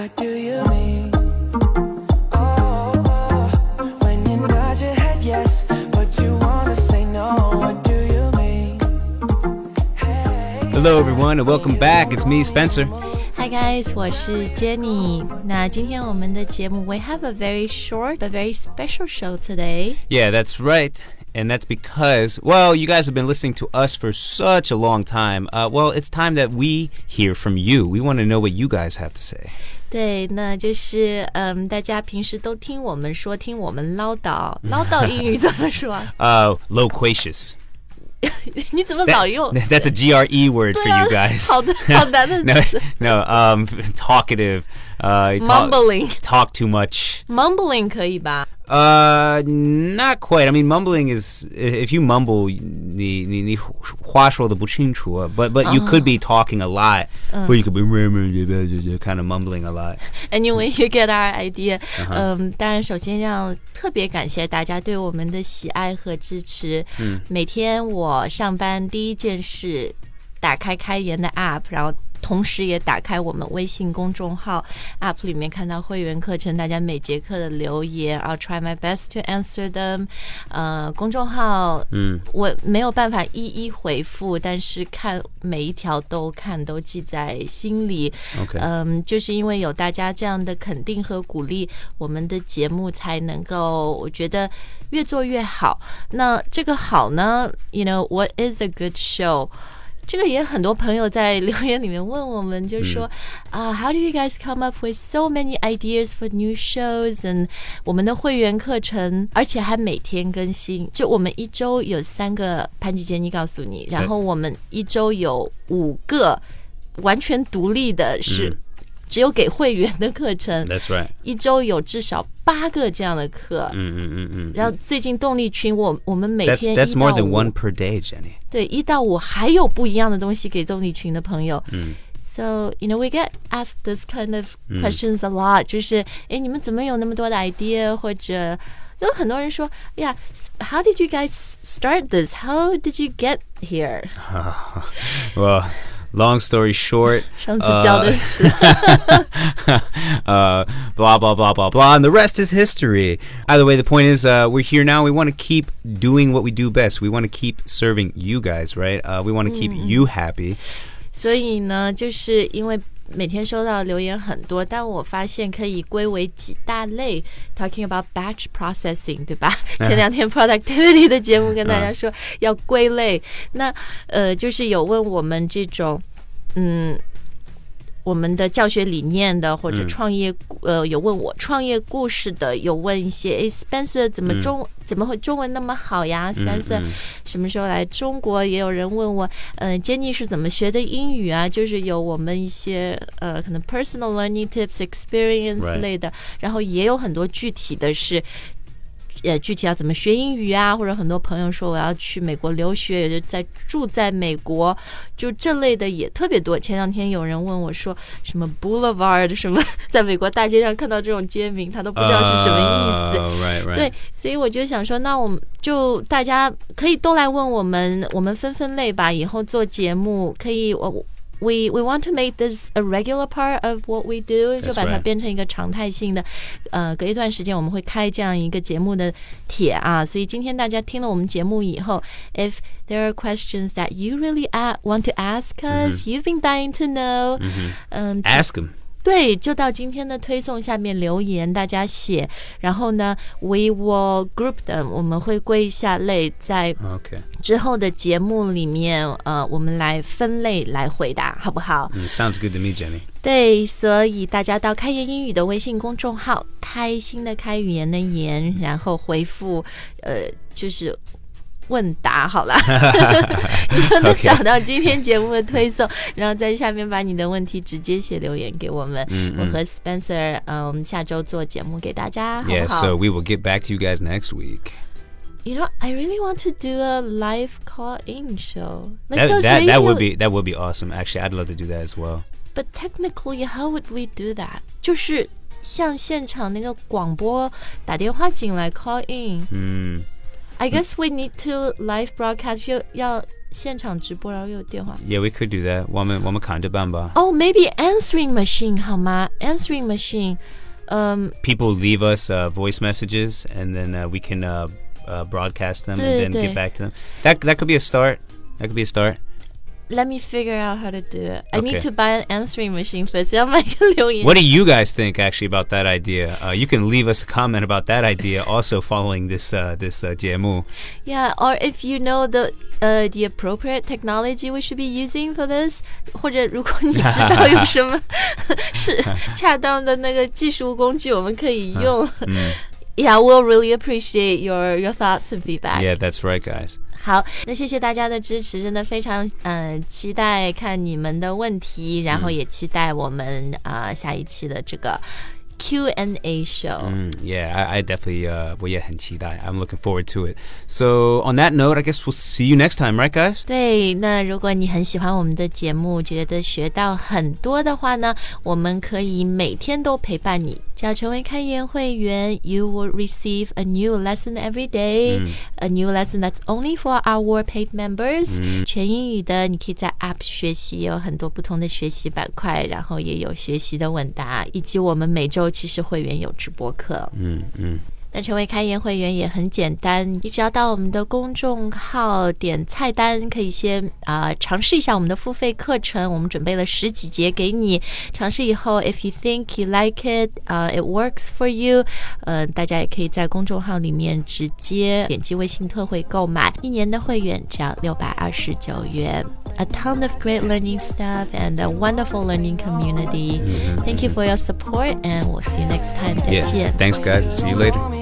What do you mean? Oh, oh, when you nod your head yes, but you wanna say no. What do you mean? Hey. Hello, everyone, and welcome back. It's me, Spencer. Hi guys，我是 Jenny。那今天我们的节目，We have a very short but very special show today。 Yeah, that's right. And that's because, well, you guys have been listening to us for such a long time. Uh, well, it's time that we hear from you. We want to know what you guys have to say. 对，那就是嗯，大家平时都听我们说，听我们唠叨，唠叨英语怎么说啊？ Uh, loquacious. 你怎么老用？ That's a GRE word for 对啊 you guys. 好的，好难的 no, no, um, talkative. Uh, mumbling. Talk, talk too much. Mumbling Uh not quite. I mean, mumbling is if you mumble, the 你你你话说的不清楚, but but you could be ah. talking a lot, uh, or you could be kind of mumbling a lot. Anyway, you get our idea. Uh-huh. Um, 嗯，当然，首先要特别感谢大家对我们的喜爱和支持。嗯，每天我上班第一件事，打开开言的 App，然后。同时也打开我们微信公众号 App 里面看到会员课程，大家每节课的留言，I'll try my best to answer them。呃，公众号，嗯，我没有办法一一回复，但是看每一条都看，都记在心里。Okay. 嗯，就是因为有大家这样的肯定和鼓励，我们的节目才能够，我觉得越做越好。那这个好呢，you know what is a good show？这个也很多朋友在留言里面问我们，就说啊、h o w do you guys come up with so many ideas for new shows？and 我们的会员课程，而且还每天更新。就我们一周有三个潘吉杰尼告诉你，然后我们一周有五个完全独立的是。只有给会员的课程， That's right. 一周有至少八个这样的课。 Mm, mm, mm, mm. 然后最近动力群，我我们每 That's 天 that's 一 more 到 than 五 one per day, Jenny. 对，一到五还有不一样的东西给动力群的朋友。嗯。So you know we get asked this kind of questions a lot，、就是哎，你们怎么有那么多的 idea？或者有很多人说，哎呀，How did you guys start this? How did you get here？ Well, long story short, 上次教的是、 uh, blah blah blah blah blah, and the rest is history. Either way, the point is, uh, we're here now. We want to keep doing what we do best. We want to keep serving you guys, right? Uh, we want to keep you happy. 所以呢，就是因为 每天收到的留言很多，但我发现可以归为几大类。Talking about batch processing，对吧？前两天 productivity 的节目跟大家说要归类，那呃，就是有问我们这种，嗯。我们的教学理念的，或者创业，呃，有问我创业故事的，有问一些，哎 s p e n c e r 怎么中、怎么会中文那么好呀？Spencer、什么时候来中国？也有人问我，呃，Jenny 是怎么学的英语啊？就是有我们一些呃，可能 personal learning tips、experience Right. 类的，然后也有很多具体的是。呃，具体要怎么学英语啊？或者很多朋友说我要去美国留学，也就在住在美国，就这类的也特别多。前两天有人问我说，什么 Boulevard 什么，在美国大街上看到这种街名，他都不知道是什么意思。Oh, right, right. 对，所以我就想说，那我们就大家可以都来问我们，我们分分类吧。以后做节目可以，我 we we want to make this a regular part of what we do，就把它 right. 变成一个常态性的。呃，隔一段时间我们会开这样一个节目的帖啊。所以今天大家听了我们节目以后，if there are questions that you really a- want to ask us, you've been dying to know，嗯， Ask them. 对，就到今天的推送下面留言，大家写，然后呢，we will group them，我们会归一下类，在 Okay. 之后的节目里面，呃，我们来分类来回答，好不好？Mm, sounds good to me, Jenny. 对，所以大家到开言英语的微信公众号，开心的开，语言的言，然后回复，呃，就是。问答好了，你就能找到今天节目的推送，然后在下面把你的问题直接写留言给我们。我和 Spencer，嗯、我们下周做节目给大家，好 Yeah, 不好 so we will get back to you guys next week. You know, I really want to do a live call-in show. Like That, those that, that would radio- be that would be awesome. Actually, I'd love to do that as well. But technically, how would we do that? 就是像现场那个广播打电话进来 call in. Mm. I guess we need to live broadcast，就要现场直播，然后又有电话。 Yeah, we could do that. 我们我们看着办吧。 Oh, maybe answering machine 好吗？Answering machine，嗯、 People leave us uh, voice messages, and then uh, we can uh, uh, broadcast them and 对， then 对。 get back to them. That that could be a start. That could be a start. Let me figure out how to do it. I need Okay. to buy an answering machine first. 要买个留言。 What do you guys think actually about that idea? Uh, you can leave us a comment about that idea also following this uh, this uh, 节目. Yeah, or if you know the uh the appropriate technology we should be using for this，或者如果你知道有什么是恰当的那个技术工具，我们可以用。 Yeah, we'll really appreciate your your thoughts and feedback. Yeah, that's right, guys. 好，那谢谢大家的支持，真的非常呃期待看你们的问题，然后也期待我们啊、呃下一期的这个 Q&A show。 Mm, yeah, I, I definitely uh, well, yeah, 很期待. I'm looking forward to it. So on that note, I guess we'll see you next time, right, guys? 对，那如果你很喜欢我们的节目，觉得学到很多的话呢，我们可以每天都陪伴你。 只要成为开源会员，you will receive a new lesson every day,、a new lesson that's only for our paid members、全英语的，你可以在 App 学习，有很多不同的学习板块，然后也有学习的问答，以及我们每周其实会员有直播课。Mm, mm. 那成为开言会员也很简单，你只要到我们的公众号点菜单，可以先啊、呃尝试一下我们的付费课程，我们准备了十几节给你尝试以后，if you think you like it，啊、i t works for you，呃，大家也可以在公众号里面直接点击微信特惠购买，一年的会员只要六百二十九元。A ton of great learning stuff and a wonderful learning community. Thank you for your support, and we'll see you next time. 再 Yeah. 见。 Thanks, guys. See you later. For me